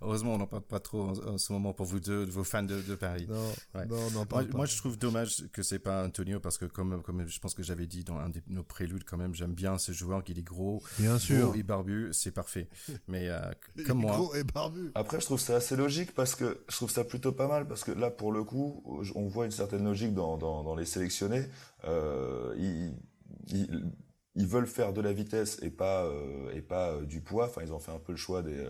[SPEAKER 1] Heureusement, on n'en parle pas trop en, en, ce moment pour vous deux, vos fans de, de Paris.
[SPEAKER 3] Non, ouais. non, non
[SPEAKER 1] moi, moi, je trouve dommage que c'est pas Antonio parce que comme, comme je pense que j'avais dit dans un de nos préludes quand même, j'aime bien ce joueur qui est gros,
[SPEAKER 3] bien sûr,
[SPEAKER 1] et barbu, c'est parfait. Mais euh, comme moi,
[SPEAKER 3] gros et barbu.
[SPEAKER 2] Après, je trouve ça assez logique parce que je trouve ça plutôt pas mal parce que là, pour le coup, on voit une certaine logique dans, dans, dans les sélectionnés. Euh, il, il, ils veulent faire de la vitesse et pas euh, et pas euh, du poids. Enfin, ils ont fait un peu le choix des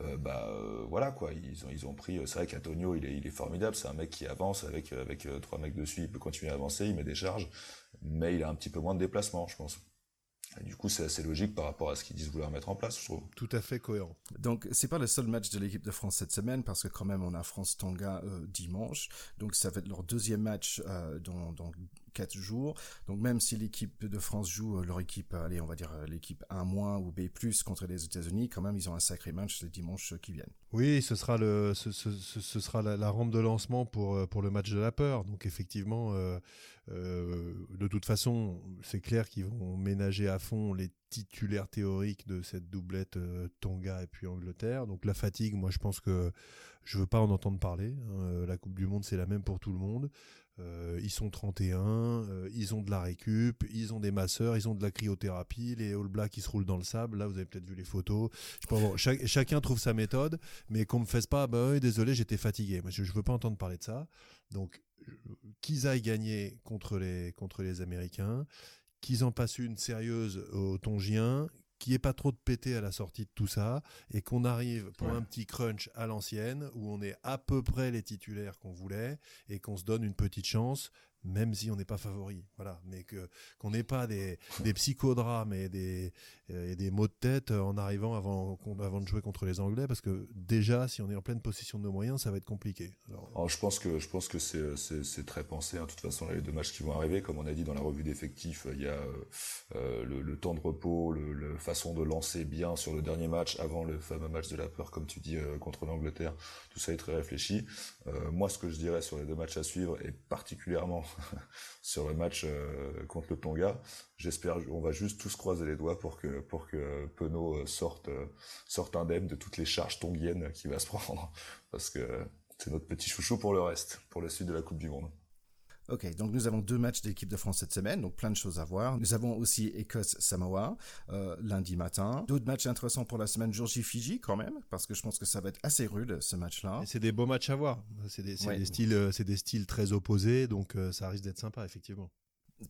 [SPEAKER 2] euh, bah voilà quoi. Ils ont ils ont pris. C'est vrai qu'Antonio il est il est formidable. C'est un mec qui avance avec avec trois mecs dessus. Il peut continuer à avancer. Il met des charges, mais il a un petit peu moins de déplacement, je pense. Et du coup, c'est assez logique par rapport à ce qu'ils disent vouloir mettre en place, je trouve.
[SPEAKER 3] Tout à fait cohérent.
[SPEAKER 1] Donc, c'est pas le seul match de l'équipe de France cette semaine, parce que quand même, on a France-Tonga euh, dimanche. Donc, ça va être leur deuxième match euh, dans, dans quatre jours. Donc, même si l'équipe de France joue euh, leur équipe, allez, on va dire l'équipe 1- ou B+, contre les États-Unis, quand même, ils ont un sacré match le dimanche qui viennent.
[SPEAKER 3] Oui, ce sera le, ce, ce, sera la, rampe de lancement pour pour le match de la peur. Donc, effectivement, euh, euh, de toute façon, c'est clair qu'ils vont ménager à fond les titulaires théoriques de cette doublette euh, Tonga et puis Angleterre. Donc la fatigue, moi je pense que je veux pas en entendre parler. Hein. La Coupe du Monde, c'est la même pour tout le monde. Euh, ils sont 31, euh, ils ont de la récup, ils ont des masseurs, ils ont de la cryothérapie, les All Blacks qui se roulent dans le sable. Là, vous avez peut-être vu les photos. Chaque, chacun trouve sa méthode, mais qu'on me fasse pas, bah désolé, j'étais fatigué. Moi, je, je veux pas entendre parler de ça. Donc, qu'ils aillent gagner contre les, contre les Américains, qu'ils en passent une sérieuse aux Tongiens, qu'il n'y ait pas trop de pété à la sortie de tout ça, et qu'on arrive pour ouais. un petit crunch à l'ancienne, où on est à peu près les titulaires qu'on voulait, et qu'on se donne une petite chance, même si on n'est pas favori, voilà, mais que qu'on n'ait pas des des psychodrames et des et des maux de tête en arrivant avant avant de jouer contre les Anglais, parce que déjà si on est en pleine possession de nos moyens, ça va être compliqué.
[SPEAKER 2] Alors, Alors je pense que je pense que c'est c'est très pensé. Hein. De toute façon, les deux matchs qui vont arriver, comme on a dit dans la revue d'effectifs, il y a euh, le, le, temps de repos, le, le, façon de lancer bien sur le dernier match avant le fameux match de la peur, comme tu dis euh, contre l'Angleterre. Tout ça est très réfléchi. Euh, moi, ce que je dirais sur les deux matchs à suivre, et particulièrement sur le match euh, contre le Tonga. J'espère, on va juste tous croiser les doigts pour que pour Penaud sorte sorte indemne de toutes les charges tongiennes qu'il va se prendre, parce que c'est notre petit chouchou pour le reste, pour la suite de la Coupe du Monde.
[SPEAKER 1] Ok, donc nous avons deux matchs d'équipe de France cette semaine, donc plein de choses à voir. Nous avons aussi Écosse-Samoa euh, lundi matin. D'autres matchs intéressants pour la semaine, Georgie-Fiji quand même, parce que je pense que ça va être assez rude ce match-là.
[SPEAKER 3] C'est des beaux matchs à voir. C'est des, ouais. des, styles, c'est des styles très opposés, donc euh, ça risque d'être sympa effectivement.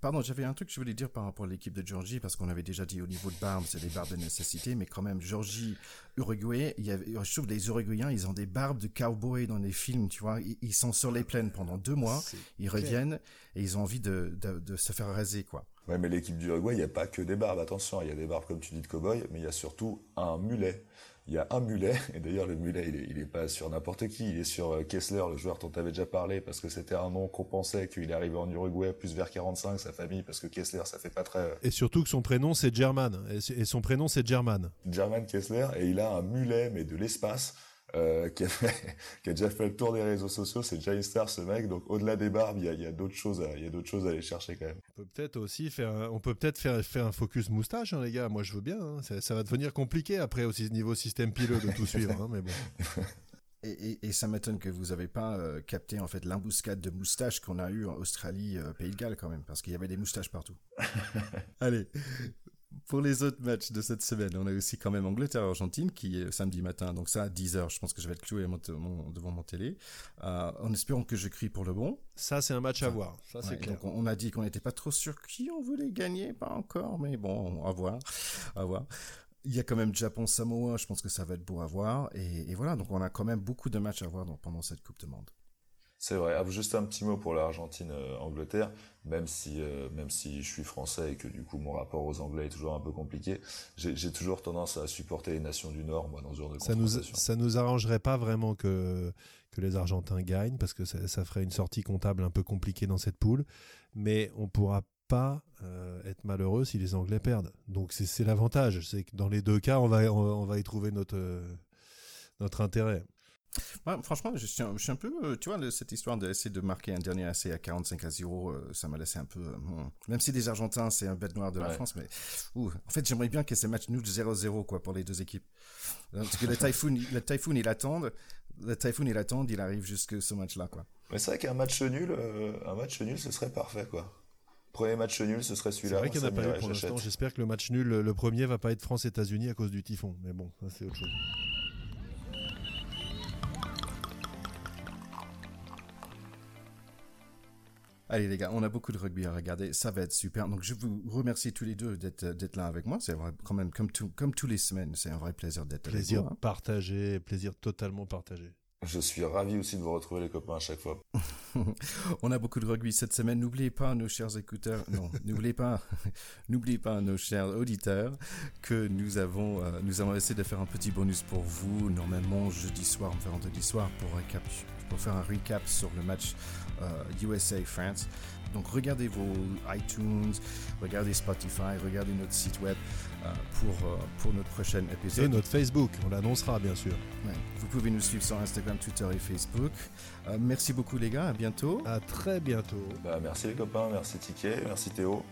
[SPEAKER 1] Pardon, j'avais un truc que je voulais dire par rapport à l'équipe de Georgie, parce qu'on avait déjà dit au niveau de barbe, c'est des barbes de nécessité, mais quand même, Georgie, Uruguay, il y avait, je trouve les Uruguayens, ils ont des barbes de cowboy dans les films, tu vois, ils, ils sont sur les plaines pendant deux mois, ils reviennent et ils ont envie de, de, de se faire raser, quoi.
[SPEAKER 2] Ouais, mais l'équipe du Uruguay, il n'y a pas que des barbes, attention, il y a des barbes, comme tu dis, de cowboy, mais il y a surtout un mulet il y a un mulet, et d'ailleurs le mulet il est, il est pas sur n'importe qui, il est sur Kessler, le joueur dont tu avais déjà parlé, parce que c'était un nom qu'on pensait qu'il est arrivé en Uruguay plus vers 45, sa famille, parce que Kessler ça fait pas très...
[SPEAKER 3] Et surtout que son prénom c'est German, et son prénom c'est German.
[SPEAKER 2] German Kessler, et il a un mulet, mais de l'espace, euh, qui, a fait, qui a déjà fait le tour des réseaux sociaux, c'est déjà une star ce mec. Donc au-delà des barbes, il y a, il y a d'autres choses, à, il y a d'autres choses à aller chercher quand même.
[SPEAKER 3] On peut peut-être aussi faire, un, on peut peut-être faire faire un focus moustache, hein, les gars. Moi je veux bien. Hein. Ça, ça, va devenir compliqué après aussi niveau système pileux de tout suivre, hein, mais bon.
[SPEAKER 1] Et, et, et, ça m'étonne que vous n'avez pas euh, capté en fait l'embuscade de moustaches qu'on a eu en Australie, euh, Pays de Galles quand même, parce qu'il y avait des moustaches partout. Allez, pour les autres matchs de cette semaine, on a aussi quand même Angleterre-Argentine qui est samedi matin. Donc ça, à 10h, je pense que je vais être cloué mon, mon, devant mon télé. Euh, en espérant que je crie pour le bon.
[SPEAKER 3] Ça, c'est un match à voir. Ça, c'est
[SPEAKER 1] ouais, clair. Donc on, a dit qu'on n'était pas trop sûr qui on voulait gagner, pas encore, mais bon, à voir. À voir. Il y a quand même Japon-Samoa, je pense que ça va être beau à voir. Et, et, voilà, donc on a quand même beaucoup de matchs à voir pendant cette Coupe de Monde.
[SPEAKER 2] C'est vrai. Ah, juste un petit mot pour l'Argentine-Angleterre, euh, même si euh, même si je suis français et que du coup mon rapport aux Anglais est toujours un peu compliqué, j'ai toujours tendance à supporter les nations du Nord, moi, dans ce genre de
[SPEAKER 3] ça nous ça nous arrangerait pas vraiment que que les Argentins gagnent parce que ça, ça, ferait une sortie comptable un peu compliquée dans cette poule. Mais on pourra pas euh, être malheureux si les Anglais perdent. Donc c'est l'avantage, c'est que dans les deux cas, on va, on, va y trouver notre, euh, notre intérêt.
[SPEAKER 1] Franchement, je suis, un, je suis, un, peu, euh, tu vois, cette histoire d'essayer de marquer un dernier essai à 45 à 0, ça m'a laissé un peu. même si les Argentins, c'est un bête noir de la France, mais en fait, j'aimerais bien que ces matchs nul 0-0 quoi pour les deux équipes. Parce que le Typhoon, le Typhoon, il attend, le Typhoon, il attend, il arrive jusque ce match-là, quoi.
[SPEAKER 2] Mais c'est vrai qu'un match nul, un match nul, ce serait parfait, quoi. Premier match nul, ce serait celui-là.
[SPEAKER 3] C'est vrai qu'il n'y en a pas eu pour l'instant. J'espère que le match nul, le premier, va pas être France-États-Unis à cause du typhon. Mais bon, ça c'est autre chose.
[SPEAKER 1] Allez les gars, on a beaucoup de rugby à regarder, ça va être super. Donc je vous remercie tous les deux d'être là avec moi. C'est quand même comme, tout, comme tous les semaines, c'est un vrai plaisir d'être
[SPEAKER 3] avec vous. Plaisir partagé, plaisir totalement partagé.
[SPEAKER 2] Je suis ravi aussi de vous retrouver les copains à chaque fois.
[SPEAKER 1] On a beaucoup de rugby cette semaine. N'oubliez pas, nos chers écouteurs, non, n'oubliez pas, n'oubliez pas, nos chers auditeurs, que nous avons, euh, nous avons essayé de faire un petit bonus pour vous. Normalement, jeudi soir, on fait vendredi soir pour, pour faire un recap sur le match USA euh, France. Donc regardez vos iTunes, regardez Spotify, regardez notre site web euh, pour, euh, pour notre prochain épisode.
[SPEAKER 3] Et notre Facebook, on l'annoncera bien sûr.
[SPEAKER 1] Vous pouvez nous suivre sur Instagram, Twitter et Facebook. Euh, merci beaucoup les gars, à bientôt.
[SPEAKER 3] À très bientôt.
[SPEAKER 2] Bah, merci les copains, merci Ticket, merci Théo.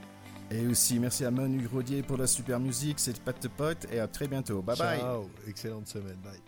[SPEAKER 1] Et aussi merci à Manu Rodier pour la super musique, c'est Pat de Pote et à très bientôt. Bye bye.
[SPEAKER 3] Ciao, excellente semaine, bye.